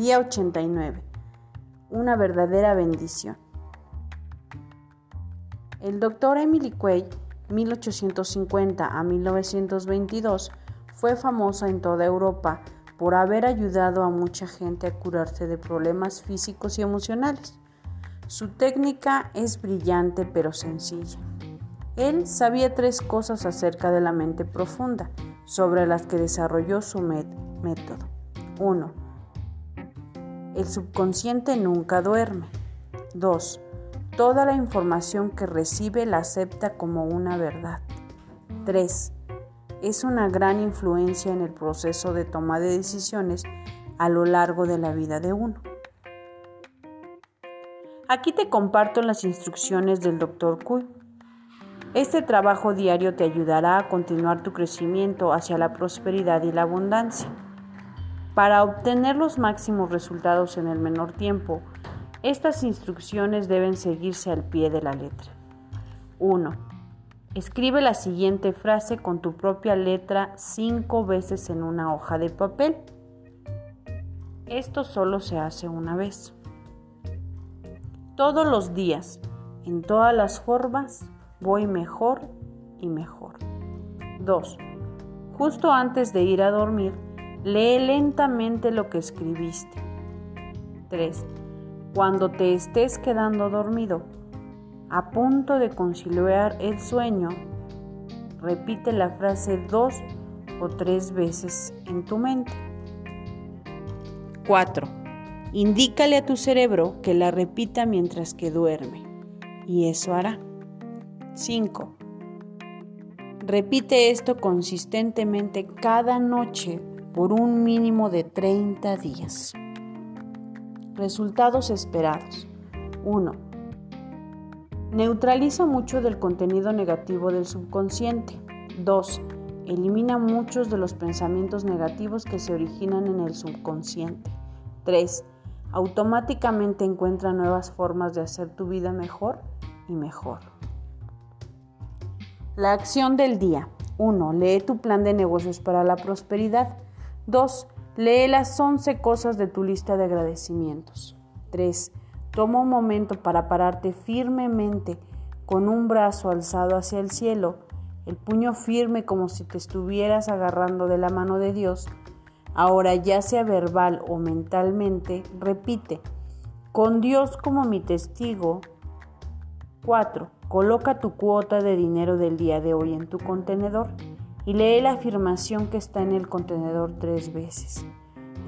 Día 89. Una verdadera bendición. El doctor Emily Quay, 1850 a 1922, fue famosa en toda Europa por haber ayudado a mucha gente a curarse de problemas físicos y emocionales. Su técnica es brillante pero sencilla. Él sabía tres cosas acerca de la mente profunda, sobre las que desarrolló su método. 1. El subconsciente nunca duerme. 2. Toda la información que recibe la acepta como una verdad. 3. Es una gran influencia en el proceso de toma de decisiones a lo largo de la vida de uno. Aquí te comparto las instrucciones del Dr. Kuy. Este trabajo diario te ayudará a continuar tu crecimiento hacia la prosperidad y la abundancia. Para obtener los máximos resultados en el menor tiempo, estas instrucciones deben seguirse al pie de la letra. 1. Escribe la siguiente frase con tu propia letra cinco veces en una hoja de papel. Esto solo se hace una vez todos los días, en todas las formas, voy mejor y mejor. 2. Justo antes de ir a dormir, lee lentamente lo que escribiste. 3. Cuando te estés quedando dormido, a punto de conciliar el sueño, repite la frase dos o tres veces en tu mente. 4. Indícale a tu cerebro que la repita mientras que duerme, y eso hará. 5. Repite esto consistentemente cada noche por un mínimo de 30 días. Resultados esperados. 1. Neutraliza mucho del contenido negativo del subconsciente. 2. Elimina muchos de los pensamientos negativos que se originan en el subconsciente. 3 automáticamente encuentra nuevas formas de hacer tu vida mejor y mejor. La acción del día. 1. Lee tu plan de negocios para la prosperidad. 2. Lee las 11 cosas de tu lista de agradecimientos. 3. Toma un momento para pararte firmemente con un brazo alzado hacia el cielo, el puño firme como si te estuvieras agarrando de la mano de Dios Ahora, ya sea verbal o mentalmente, repite, con Dios como mi testigo. 4. Coloca tu cuota de dinero del día de hoy en tu contenedor y lee la afirmación que está en el contenedor tres veces.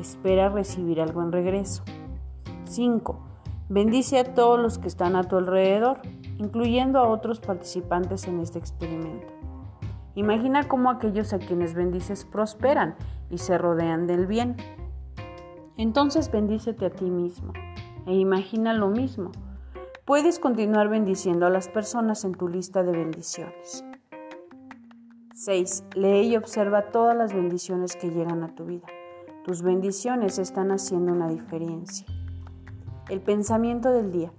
Espera recibir algo en regreso. 5. Bendice a todos los que están a tu alrededor, incluyendo a otros participantes en este experimento. Imagina cómo aquellos a quienes bendices prosperan y se rodean del bien. Entonces bendícete a ti mismo e imagina lo mismo. Puedes continuar bendiciendo a las personas en tu lista de bendiciones. 6. Lee y observa todas las bendiciones que llegan a tu vida. Tus bendiciones están haciendo una diferencia. El pensamiento del día.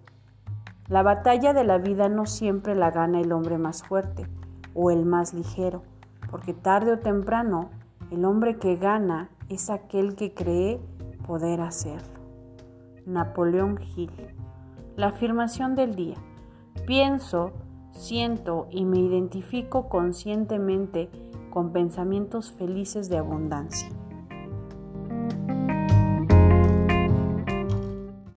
La batalla de la vida no siempre la gana el hombre más fuerte o el más ligero, porque tarde o temprano el hombre que gana es aquel que cree poder hacerlo. Napoleón Hill. La afirmación del día. Pienso, siento y me identifico conscientemente con pensamientos felices de abundancia.